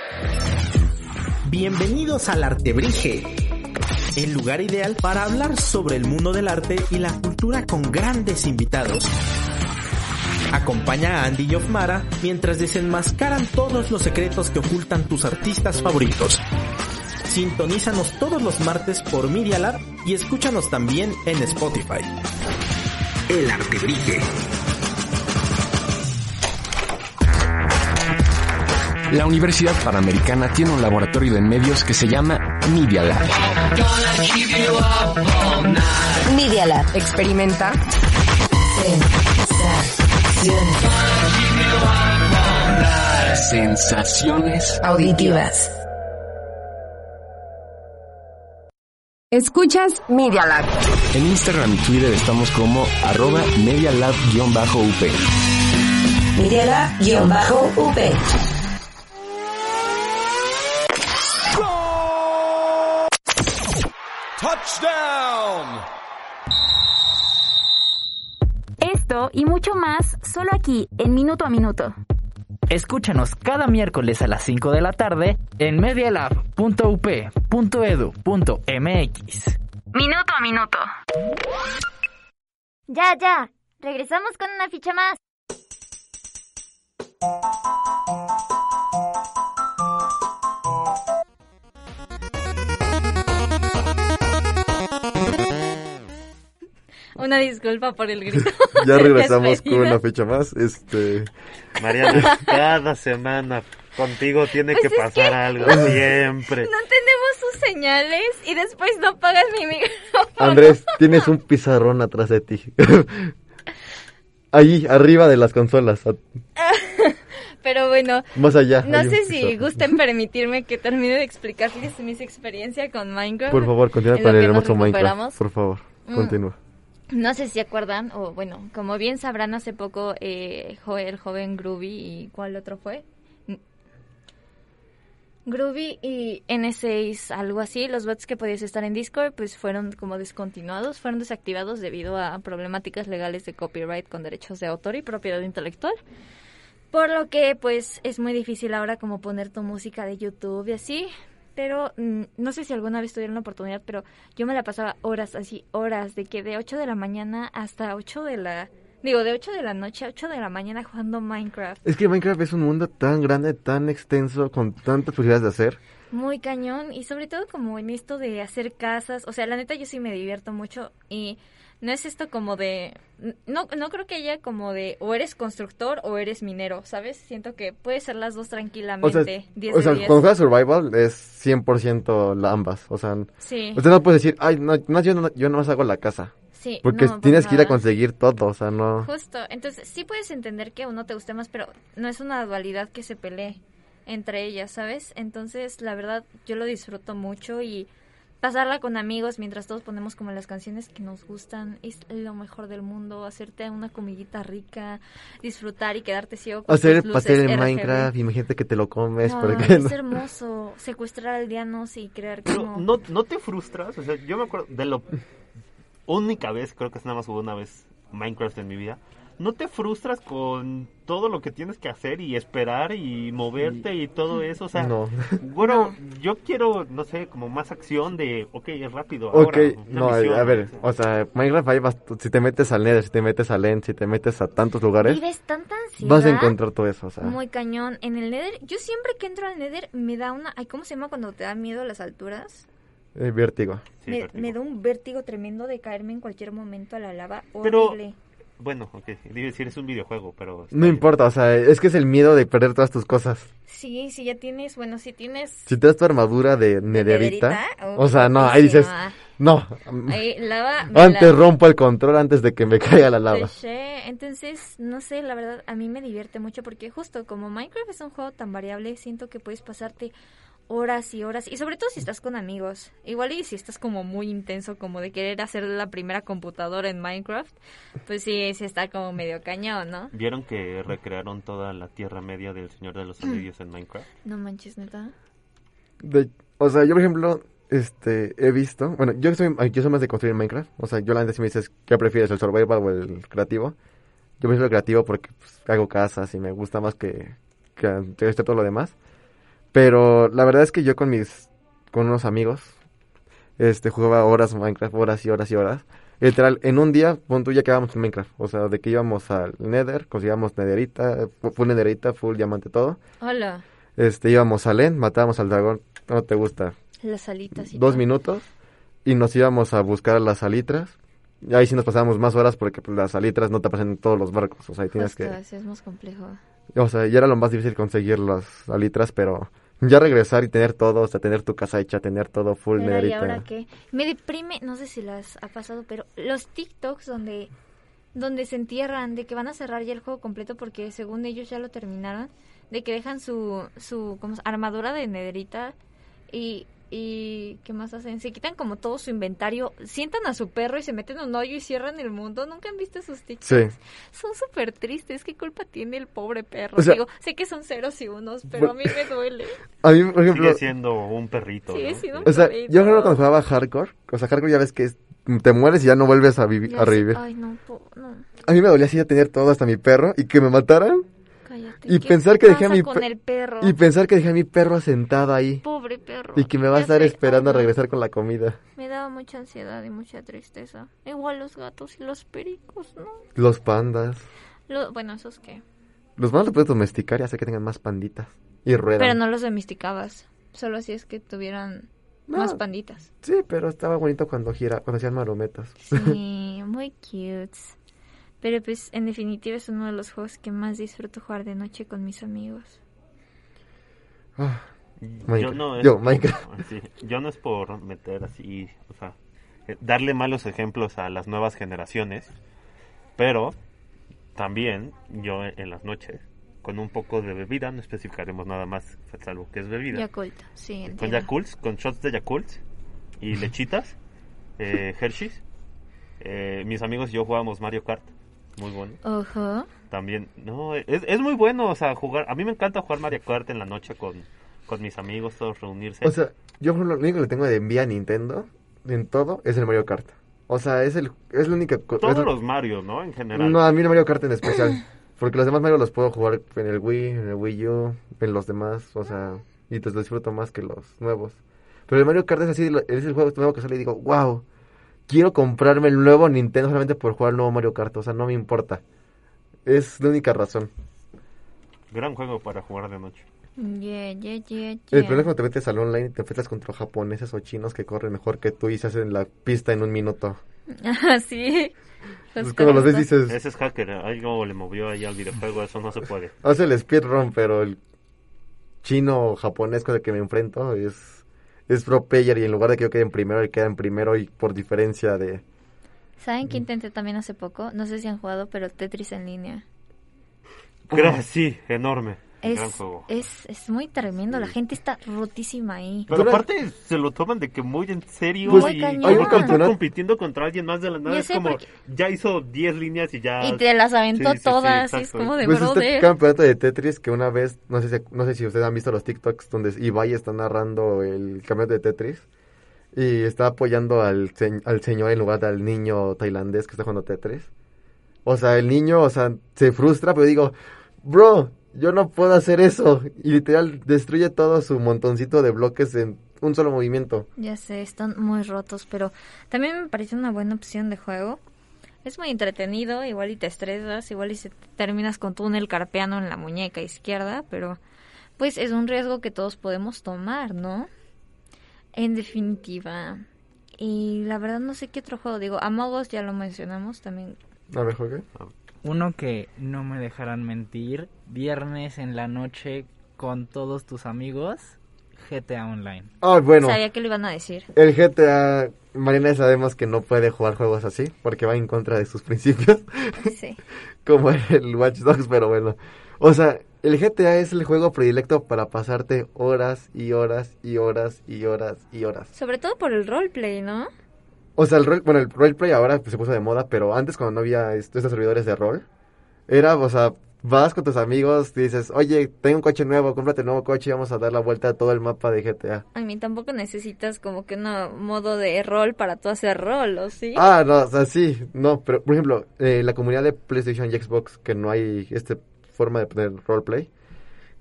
Bienvenidos al Artebrige, el lugar ideal para hablar sobre el mundo del arte y la cultura con grandes invitados. Acompaña a Andy y Ofmara mientras desenmascaran todos los secretos que ocultan tus artistas favoritos. Sintonízanos todos los martes por Media Lab y escúchanos también en Spotify. El Artebrige. La Universidad Panamericana tiene un laboratorio de medios que se llama Media Lab. Media Lab. Experimenta. Sensaciones Auditivas. Escuchas Media Lab. En Instagram y Twitter estamos como arroba Media Lab-UP. Media Lab-UP. Touchdown. Esto y mucho más solo aquí en Minuto a Minuto. Escúchanos cada miércoles a las 5 de la tarde en medialab.up.edu.mx. Minuto a Minuto. Ya, ya. Regresamos con una ficha más. Una disculpa por el grito. [laughs] [laughs] Ya regresamos con una fecha más, este... Mariana, [laughs] cada semana contigo tiene Pues que pasar que algo, no- siempre. No tenemos sus señales y después no pagas mi micrófono. Andrés, tienes un pizarrón atrás de ti. Ahí, arriba de las consolas, Pero bueno, más allá. no sé si pizarrón. gusten permitirme que termine de explicarles mi experiencia con Minecraft. Por favor, continúa con el hermoso Minecraft. Por favor, Mm. continúa. No sé si acuerdan, o bueno, como bien sabrán, hace poco eh, el joven Groovy y ¿cuál otro fue? Groovy y N6, algo así, los bots que podías estar en Discord, pues fueron como descontinuados, fueron desactivados debido a problemáticas legales de copyright con derechos de autor y propiedad intelectual. Por lo que, pues, es muy difícil ahora como poner tu música de YouTube y así. Pero mm, no sé si alguna vez tuvieron la oportunidad, pero yo me la pasaba horas, así, horas, de que de 8 de la mañana hasta 8 de la... Digo, de 8 de la noche a 8 de la mañana jugando Minecraft. Es que Minecraft es un mundo tan grande, tan extenso, con tantas posibilidades de hacer. Muy cañón y sobre todo como en esto de hacer casas, o sea, la neta yo sí me divierto mucho y no es esto como de no no creo que haya como de o eres constructor o eres minero, ¿sabes? Siento que puede ser las dos O sea, tranquilamente. 10 o sea 10. cuando juegas Survival es 100% la ambas. O sea, Sí. usted no puede decir, ay, no, no, yo, no, yo nomás hago la casa. Sí, Porque no, tienes que ir a conseguir todo, o sea, no... Justo, entonces sí puedes entender que uno te guste más, pero no es una dualidad que se pelee entre ellas, ¿sabes? Entonces, la verdad, yo lo disfruto mucho y pasarla con amigos mientras todos ponemos como las canciones que nos gustan es lo mejor del mundo, hacerte una comidita rica, disfrutar y quedarte ciego con Hacer el pastel en RGB. Minecraft, imagínate que te lo comes, Ay, porque es hermoso, secuestrar aldeanos y crear Pero como... no, no te frustras, o sea, yo me acuerdo de lo única vez, creo que es nada más hubo una vez Minecraft en mi vida. ¿No te frustras con todo lo que tienes que hacer y esperar y moverte y todo eso? O sea, No. bueno, yo quiero, no sé, como más acción de, ok, es rápido. Ok, ahora, no, misión, a ver, o sea, Minecraft hay bast- si te metes al Nether, si te metes al End, si te metes a tantos lugares, Vives tanta ansiedad. vas a encontrar todo eso, o sea. Muy cañón. En el Nether, yo siempre que entro al Nether me da una... Ay, ¿Cómo se llama cuando te da miedo las alturas? eh, vértigo. Sí, me, vértigo. me da un vértigo tremendo de caerme en cualquier momento a la lava. Pero- Horrible. Bueno, ok, digo decir es un videojuego, pero... No bien. importa, o sea, es que es el miedo de perder todas tus cosas. Sí, si ya tienes... Bueno, si tienes... Si te das tu armadura de nederita, nederita? o sea, no, ahí dices, no, Ahí, lava... antes la- rompo el control antes de que me caiga la lava. Entonces, no sé, la verdad, a mí me divierte mucho porque justo como Minecraft es un juego tan variable, siento que puedes pasarte horas y horas, y sobre todo si estás con amigos. Igual y si estás como muy intenso, como de querer hacer la primera computadora en Minecraft, pues sí, sí está como medio cañón, ¿no? ¿Vieron que recrearon toda la Tierra Media del Señor de los Anillos en Minecraft? No manches, neta. De- o sea, yo por ejemplo, este, he visto, bueno, yo soy, yo soy más de construir en Minecraft, o sea, yo la neta si me dices, ¿qué prefieres, el survival o el creativo? Yo prefiero el creativo porque pues, hago casas y me gusta más que, que, que este todo lo demás. Pero la verdad es que yo con mis, con unos amigos, este, jugaba horas Minecraft, horas y horas y horas. Literal, en un día, pon tú ya quedábamos en Minecraft. O sea, de que íbamos al Nether, conseguíamos Netherita, full Netherita, full diamante, todo. Hola, Este, íbamos al End, matábamos al dragón, no te gusta, las alitas y dos todo. minutos, y nos íbamos a buscar las salitras. Y ahí sí nos pasábamos más horas porque pues, las salitras no te pasan en todos los barcos, o sea, ahí tienes Justo, que... sí, es más complejo. O sea, ya era lo más difícil conseguir las salitras, pero ya regresar y tener todo, o sea, tener tu casa hecha, tener todo full Pero, ¿y ahora qué? Me deprime, no sé si las ha pasado, pero los TikToks donde donde se entierran, de que van a cerrar ya el juego completo porque según ellos ya lo terminaron, de que dejan su su como armadura de nederita y y qué más hacen, se quitan como todo su inventario, sientan a su perro y se meten en un hoyo y cierran el mundo. Nunca han visto esos TikToks. Sí. Son súper tristes. ¿Qué culpa tiene el pobre perro? O sea- Digo, sé que son ceros y unos, pero a mí me duele. A mí, por ejemplo... Sigue siendo un perrito, Sigue ¿no? siendo un O sea, perrito. yo creo cuando jugaba Hardcore, o sea, Hardcore ya ves que es- te mueres y ya no vuelves a, vivir, a revivir. Ay, no, no. A mí me dolía así ya tener todo hasta mi perro y que me mataran. Y ¿Qué pensar que dejé a mi con el perro? Y pensar que dejé a mi perro sentado ahí. Pobre perro. Y que me va a estar sé, esperando a ay, no. regresar con la comida. Me daba mucha ansiedad y mucha tristeza. Igual los gatos y los pericos, ¿no? Los pandas. Lo- bueno, esos que... Los pandas los puedes domesticar y hacer que tengan más panditas. Y ruedan. Pero no los domesticabas. Solo así es que tuvieran No. más panditas. Sí, pero estaba bonito cuando gira, cuando hacían marometas. Sí, [laughs] muy cute. Pero pues en definitiva es uno de los juegos que más disfruto jugar de noche con mis amigos. Ah, Yo no, es Yo, por- Minecraft. [laughs] sí, yo no es por meter así, o sea, eh, darle malos ejemplos a las nuevas generaciones, pero también yo en las noches, con un poco de bebida, no especificaremos nada más, salvo que es bebida, Yakult, sí, con entiendo. Yakults, con shots de Yakult y [laughs] lechitas, eh, Hershey's, eh, mis amigos y yo jugábamos Mario Kart, muy bueno. Ojo. También, no, es, es muy bueno, o sea, jugar, a mí me encanta jugar Mario Kart en la noche con, con mis amigos, todos reunirse. O sea, yo lo único que le tengo de envía a Nintendo en todo es el Mario Kart. O sea, es el es la única Todos es- los Mario, ¿no? En general. No, a mí el Mario Kart en especial. [clears throat] Porque los demás Mario los puedo jugar en el Wii, en el Wii U, en los demás, o sea, y pues los disfruto más que los nuevos. Pero el Mario Kart es así, es el juego nuevo que sale y digo, wow, quiero comprarme el nuevo Nintendo solamente por jugar el nuevo Mario Kart, o sea, no me importa. Es la única razón. Gran juego para jugar de noche. Yeah, yeah, yeah, El problema es cuando te metes al online y te enfrentas contra japoneses o chinos que corren mejor que tú y se hacen la pista en un minuto. Ah, [laughs] sí. Es como los ves dices, Ese es hacker, algo le movió ahí al videojuego, eso no se puede. [laughs] hace el speedrun, pero el chino o japonés con el que me enfrento es, es pro player y en lugar de que yo quede en primero, él queda en primero y por diferencia de... ¿Saben qué intenté también hace poco? No sé si han jugado, pero Tetris en línea. Gra- sí, enorme. Gran Es, juego. es, es muy tremendo, la gente está rotísima ahí. Pero aparte se lo toman de que muy en serio Pues, y hay un campeonato- compitiendo contra alguien más de la nada. Es como, porque- ya hizo 10 líneas y ya... Y te las aventó Sí, sí, sí, todas, y es como de Pues este brother. campeonato de Tetris que una vez, no sé si, no sé si ustedes han visto los TikToks donde Ibai está narrando el campeonato de Tetris y está apoyando al, al señor en lugar del niño tailandés que está jugando Tetris. O sea, el niño, o sea, se frustra, pero digo, bro, yo no puedo hacer eso. Y literal destruye todo su montoncito de bloques en un solo movimiento. Ya sé, están muy rotos, pero también me parece una buena opción de juego. Es muy entretenido, igual y te estresas, igual y se terminas con túnel carpeano en la muñeca izquierda, pero pues es un riesgo que todos podemos tomar, ¿no? En definitiva. Y la verdad no sé qué otro juego, digo, Among Us ya lo mencionamos también. A. Uno que no me dejarán mentir, viernes en la noche con todos tus amigos, GTA Online. Ah, bueno. Sabía que lo iban a decir. El GTA, Marina sabemos que no puede jugar juegos así porque va en contra de sus [laughs] principios. Sí. como el Watch Dogs, pero bueno. O sea, el GTA es el juego predilecto para pasarte horas y horas y horas y horas y horas. Sobre todo por el roleplay, ¿no? O sea, el rol, bueno, el roleplay ahora pues, se puso de moda, pero antes cuando no había est- estos servidores de rol, era, o sea, vas con tus amigos, dices, oye, tengo un coche nuevo, cómprate un nuevo coche y vamos a dar la vuelta a todo el mapa de GTA. A mí tampoco necesitas como que un modo de rol para tú hacer rol, ¿o sí? Ah, no, o sea, sí, no, pero por ejemplo, eh, la comunidad de PlayStation y Xbox, que no hay esta forma de poner roleplay,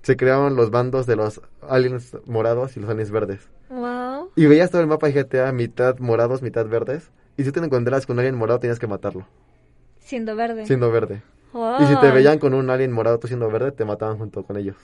se crearon los bandos de los aliens morados y los aliens verdes. Wow. Y veías todo el mapa de GTA, mitad morados, mitad verdes, y si te encontrabas con un alien morado tenías que matarlo, Siendo verde. siendo verde. Wow. Y si te veían con un alien morado tú siendo verde, te mataban junto con ellos.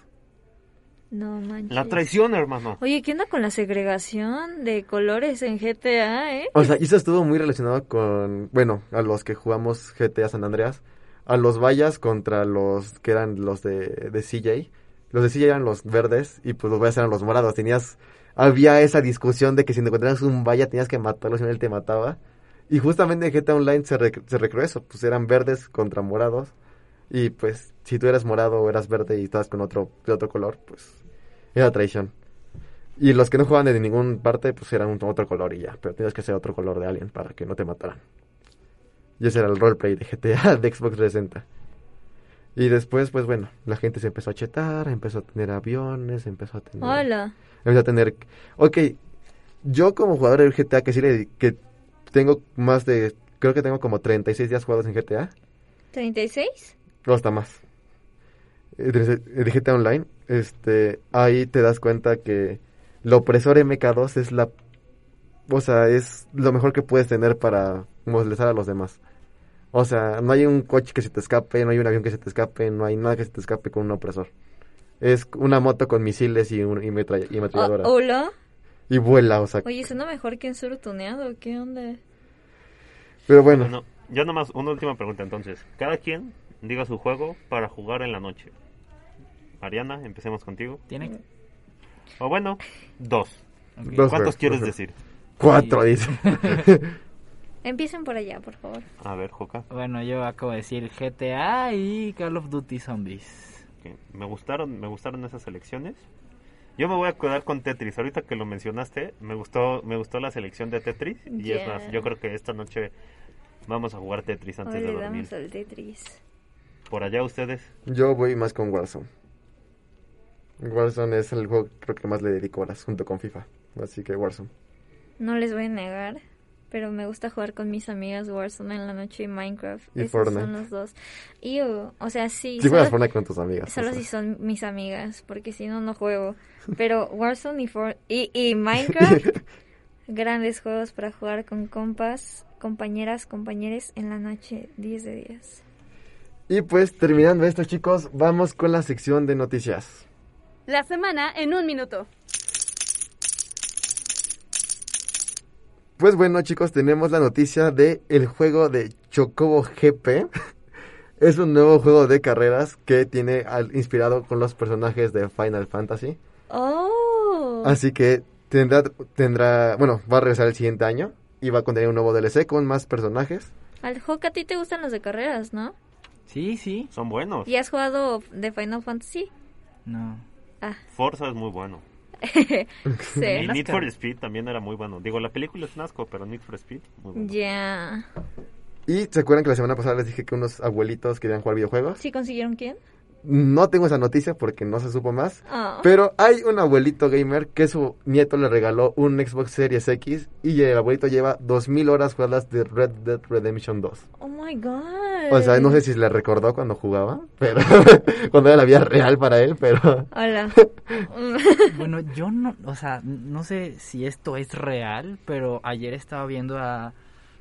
No manches. La traición, hermano. Oye, ¿qué onda con la segregación de colores en GTA, eh? O sea, y eso estuvo muy relacionado con, bueno, a los que jugamos GTA San Andreas, a los vallas contra los que eran los de, de CJ. Los de CJ eran los verdes y pues los vallas eran los morados. Tenías, había esa discusión de que si encontrabas un valla tenías que matarlo si no él te mataba. Y justamente en GTA Online se, rec- se recreó eso, pues eran verdes contra morados. Y pues si tú eras morado o eras verde y estabas con otro, de otro color, pues era traición. Y los que no jugaban de ningún parte, pues eran un otro color y ya. Pero tenías que ser otro color de alien para que no te mataran. Y ese era el roleplay de GTA de Xbox 360. Y después, pues bueno, la gente se empezó a chetar, empezó a tener aviones, empezó a tener... Hola. Empezó a tener... Ok, yo como jugador de GTA que sí le... que tengo más de... Creo que tengo como 36 días jugados en GTA. ¿36? O hasta más. Eh, De, GTA Online, este, ahí te das cuenta que el opresor MK2 es la, o sea, es lo mejor que puedes tener para molestar a los demás. O sea, no hay un coche que se te escape, no hay un avión que se te escape, no hay nada que se te escape con un opresor. Es una moto con misiles y, un, y, metralla- y. Oh. Y vuela, o sea. Oye, suena mejor que en sur tuneado, ¿qué onda? Pero bueno, Bueno, ya nomás una última pregunta entonces. Cada quien diga su juego para jugar en la noche. Mariana, empecemos contigo. ¿Tiene? O bueno, dos. ¿Cuántos juegos, quieres dos decir? cuatro, dice. [laughs] [laughs] Empiecen por allá, por favor. A ver, Joca. Bueno, yo acabo de decir GTA y Call of Duty Zombies. que Me gustaron, me gustaron esas selecciones. Yo me voy a quedar con Tetris. Ahorita que lo mencionaste, me gustó, me gustó la selección de Tetris. Y es más, yo creo que esta noche vamos a jugar Tetris antes Hoy de dormir. damos al Tetris. Por allá ustedes. Yo voy más con Warzone. Warzone es el juego que creo que más le dedico horas junto con FIFA. Así que Warzone. No les voy a negar, pero me gusta jugar con mis amigas Warzone en la noche y Minecraft. Y Esos Fortnite. son los dos. Y, uh, o sea, sí. Si juegas solo- Fortnite con tus amigas. Solo o sea. si son mis amigas, porque si no, no juego. [laughs] Pero Warzone y, For y, y Minecraft, [laughs] grandes juegos para jugar con compas, compañeras, compañeros en la noche, 10 de 10. Y pues terminando esto chicos, vamos con la sección de noticias. La semana en un minuto. Pues bueno, chicos, tenemos la noticia de el juego de Chocobo GP. [laughs] es un nuevo juego de carreras que tiene al, inspirado con los personajes de Final Fantasy. Oh. Así que tendrá, tendrá, bueno, va a regresar el siguiente año y va a contener un nuevo DLC con más personajes. Al Hawk, a ti te gustan los de carreras, ¿no? Sí, sí. Son buenos. ¿Y has jugado de Final Fantasy? No. Ah. Forza es muy bueno. [laughs] sí. Y Need for Speed también era muy bueno. Digo, la película es un asco, pero Need for Speed, muy bueno. Ya. Y se acuerdan que la semana pasada les dije que unos abuelitos querían jugar videojuegos. ¿Sí consiguieron quién? No tengo esa noticia porque no se supo más. Oh. Pero hay un abuelito gamer que su nieto le regaló un Xbox Series X y el abuelito lleva 2000 horas jugadas de Red Dead Redemption 2. Oh my god. O sea, no sé si le recordó cuando jugaba, pero [laughs] cuando era la vida real para él, pero... Hola. [laughs] bueno, yo no, o sea, no sé si esto es real, pero ayer estaba viendo a,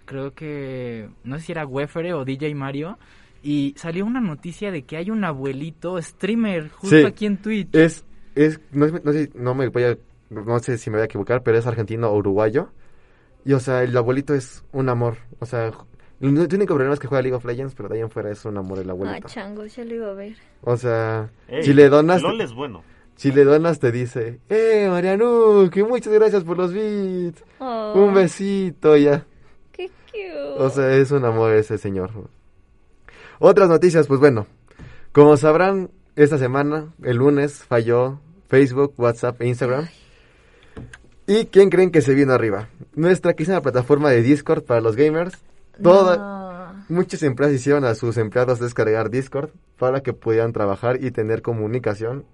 creo que, no sé si era Wefere o DJ Mario, y salió una noticia de que hay un abuelito streamer justo Sí, aquí en Twitch. Es, es, no, es- no sé, no me voy a, no sé si me voy a equivocar, pero es argentino o uruguayo. Y o sea, el abuelito es un amor. O sea, el único problema es que juega League of Legends, pero de ahí en fuera es un amor el Ah, abuelito. chango, ya lo iba a ver. O sea, Ey, si le donas... LOL es bueno. Si le donas te dice, eh, Mariano, que muchas gracias por los beats. Oh. Un besito ya. Qué cute. O sea, es un amor ese señor. Otras noticias, pues bueno. Como sabrán, esta semana, el lunes, falló Facebook, WhatsApp e Instagram. ¿Y quién creen que se vino arriba? Nuestra quizá plataforma de Discord para los gamers. Toda, No. Muchas empresas hicieron a sus empleados descargar Discord para que pudieran trabajar y tener comunicación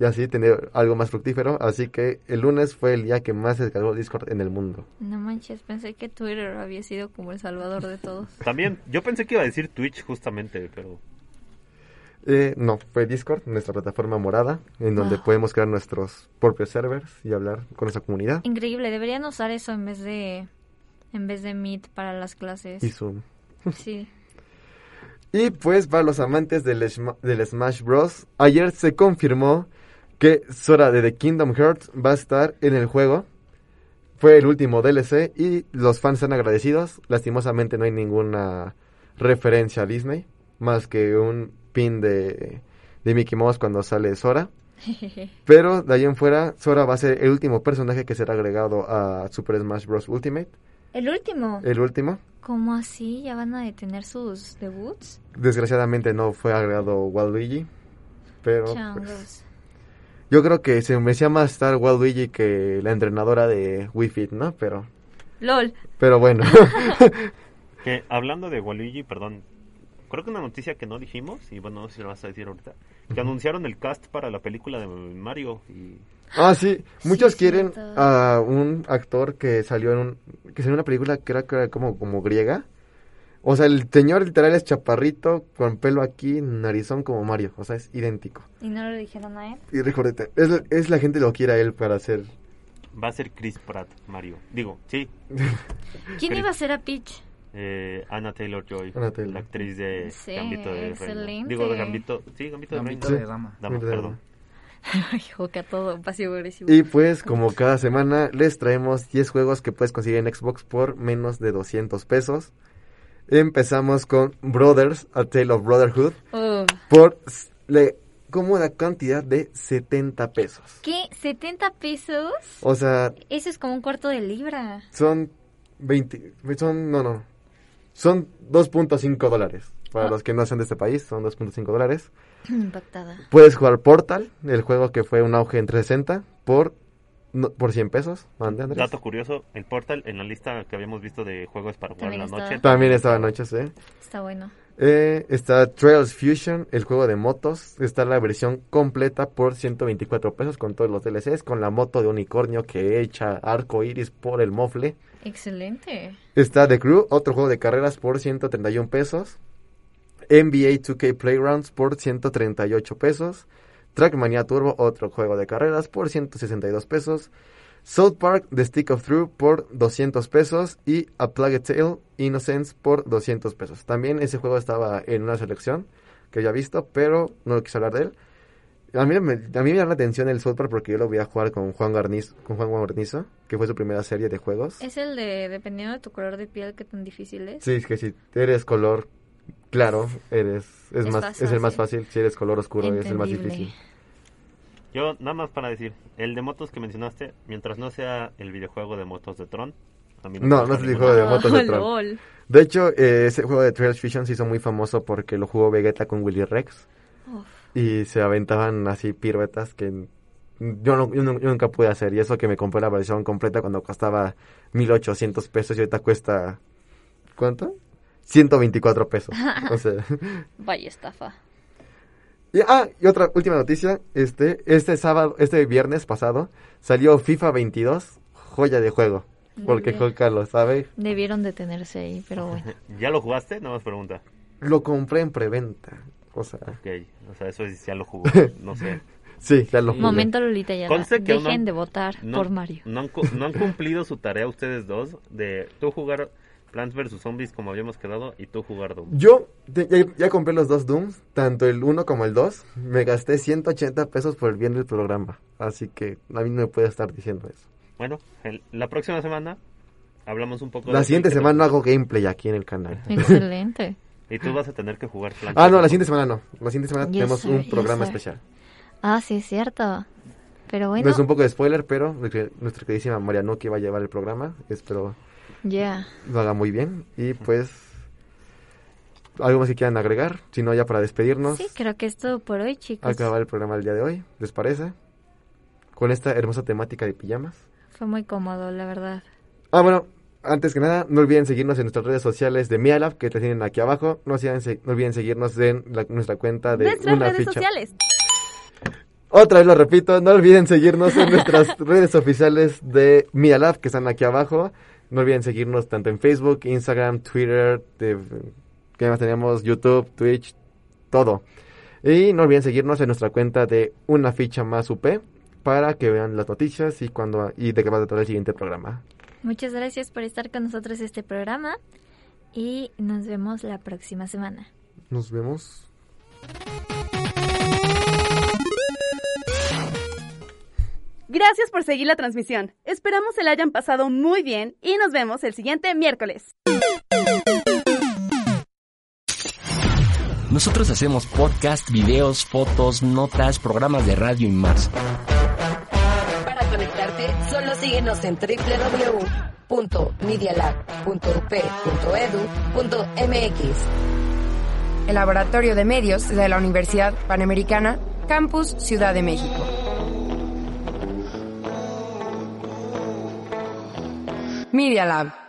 y así tener algo más fructífero. Así que el lunes fue el día que más se descargó Discord en el mundo. No manches, pensé que Twitter había sido como el salvador de todos. También, yo pensé que iba a decir Twitch justamente, pero Eh, no, fue Discord, nuestra plataforma morada, en donde podemos crear nuestros propios servers y hablar con nuestra comunidad. Increíble, deberían usar eso en vez de en vez de Meet para las clases. Y Zoom. Sí. [laughs] Y pues para los amantes del, Sma- del Smash Bros. Ayer se confirmó que Sora de The Kingdom Hearts va a estar en el juego. Fue el último DLC y los fans están agradecidos. Lastimosamente no hay ninguna referencia a Disney, más que un pin de, de Mickey Mouse cuando sale Sora. [laughs] Pero de ahí en fuera, Sora va a ser el último personaje que será agregado a Super Smash Bros. Ultimate. El último. El último. ¿Cómo así? ¿Ya van a detener sus debuts? Desgraciadamente no fue agregado Waluigi. Pero pues, Changos. yo creo que se merecía más estar Waluigi que la entrenadora de Wii Fit, ¿no? Pero, LOL. pero bueno. [laughs] [laughs] que hablando de Waluigi, perdón, creo que una noticia que no dijimos, y bueno, no sé si lo vas a decir ahorita, que anunciaron el cast para la película de Mario y... ah, sí. Muchos Sí, quieren a un actor que salió en un, que salió en una película que era, que era como, como griega. O sea, el señor literal es chaparrito, con pelo aquí, narizón como Mario. O sea, es idéntico. ¿Y no le dijeron a él? Y recordete, es, la- es la gente lo quiere a él para hacer. Va a ser Chris Pratt, Mario. Digo, sí, ¿Quién Chris- iba a ser a Peach? Eh, Anna Taylor-Joy, Anna Taylor. la actriz de Sí, Gambito de Reina. excelente. Digo, de Gambito, sí, Gambito de Gambito Reina. de dama. Dama, de perdón. [laughs] Ay, joca todo, pasivo agresivo. Y pues, como cada semana, les traemos 10 juegos que puedes conseguir en Xbox por menos de 200 pesos. Empezamos con Brothers, A Tale of Brotherhood, Oh. por la cómoda cantidad de 70 pesos. ¿Qué? ¿70 pesos? O sea, Eso es como un cuarto de libra. son 20, son, no, no, son 2.5 dólares. Para Ah. los que no sean de este país, son 2.5 dólares. [clears throat] Impactada. Puedes jugar Portal, el juego que fue un auge en 360, por, no- por 100 pesos. Mande, Andrés. Dato curioso, el Portal en la lista que habíamos visto de juegos para jugar en la estaba. noche. También estaba anoche, ¿eh? Está bueno. Eh, está Trails Fusion, el juego de motos. Está la versión completa por 124 pesos con todos los DLCs, con la moto de unicornio que echa arco iris por el mofle. Excelente. Está The Crew, otro juego de carreras por 131 pesos. NBA 2K Playgrounds por 138 pesos. Trackmania Turbo, otro juego de carreras por 162 pesos. South Park The Stick of Truth por 200 pesos y A Plague Tale Innocence por 200 pesos. También ese juego estaba en una selección que ya he visto, pero no quise hablar de él. A mí, me, a mí me llama la atención el South Park porque yo lo voy a jugar con Juan Garnizo, con Juan Guarnizo, que fue su primera serie de juegos. Es el de, dependiendo de tu color de piel, qué tan difícil es. Sí, es que si eres color claro, eres es, Es más más es el más fácil. fácil. Si eres color oscuro, es el más Entendible. difícil. Yo, nada más para decir, el de motos que mencionaste, mientras no sea el videojuego de motos de Tron, a mí No, me no es el ninguna. juego de motos de [laughs] Tron. lol. De hecho, eh, ese juego de Trails Fusion se hizo muy famoso porque lo jugó Vegeta con Willy Rex. Uf. Y se aventaban así piruetas que yo, no- yo no- yo nunca pude hacer. Y eso que me compré la versión completa cuando costaba 1800 pesos y ahorita cuesta... ¿Cuánto? 124 pesos. [laughs] O sea... Vaya estafa. Y, ah, y otra última noticia, este, este sábado, este viernes pasado, salió FIFA 22, joya de juego, porque. Joca lo sabe. Debieron detenerse ahí, pero bueno. [laughs] ¿Ya lo jugaste? Nada más pregunta. Lo compré en preventa, o sea, Ok, o sea, eso es- ya lo jugó, [laughs] no sé. sí, ya lo jugué. Momento Lolita ya. Conste que Dejen no- de votar no- por Mario. No han, no han cumplido su tarea ustedes dos de tú jugar Plants vs. Zombies como habíamos quedado y tú jugar Doom. Yo te- ya, ya compré los dos Dooms, tanto el 1 como el 2, me gasté 180 pesos por el bien del programa, así que a mí no me puede estar diciendo eso. Bueno, el- la próxima semana hablamos un poco La de siguiente semana hago gameplay aquí en el canal. Excelente. Y tú vas a tener que jugar Plants ah, no, la siguiente semana no, la siguiente semana Yes, tenemos sir, un programa especial. Ah, sí, es cierto. Pero bueno, No es un poco de spoiler, pero nuestra queridísima Marianuki va a llevar el programa. Espero ya. lo haga muy bien. Y pues, algo más que quieran agregar. Si no, ya para despedirnos, Sí, creo que es todo por hoy, chicos. acabar el programa del día de hoy. ¿Les parece? Con esta hermosa temática de pijamas. Fue muy cómodo, la verdad. Ah, bueno, antes que nada, no olviden seguirnos en nuestras redes sociales de Mialab, que te tienen aquí abajo. No, olviden no olviden seguirnos en la- nuestra cuenta de Nuestras una redes ficha. sociales. Otra vez lo repito, no olviden seguirnos en nuestras [laughs] redes oficiales de Mialab, que están aquí abajo. No olviden seguirnos tanto en Facebook, Instagram, Twitter, de, ¿qué más tenemos? YouTube, Twitch, todo. Y no olviden seguirnos en nuestra cuenta de Una Ficha Más UP para que vean las noticias y cuando y de qué va a tratar el siguiente programa. Muchas gracias por estar con nosotros este programa y nos vemos la próxima semana. Nos vemos. Gracias por seguir la transmisión. Esperamos se la hayan pasado muy bien y nos vemos el siguiente miércoles. Nosotros hacemos podcast, videos, fotos, notas, programas de radio y más. Síguenos en www.medialab.up.edu.mx. El Laboratorio de Medios de la Universidad Panamericana, Campus Ciudad de México. Media Lab.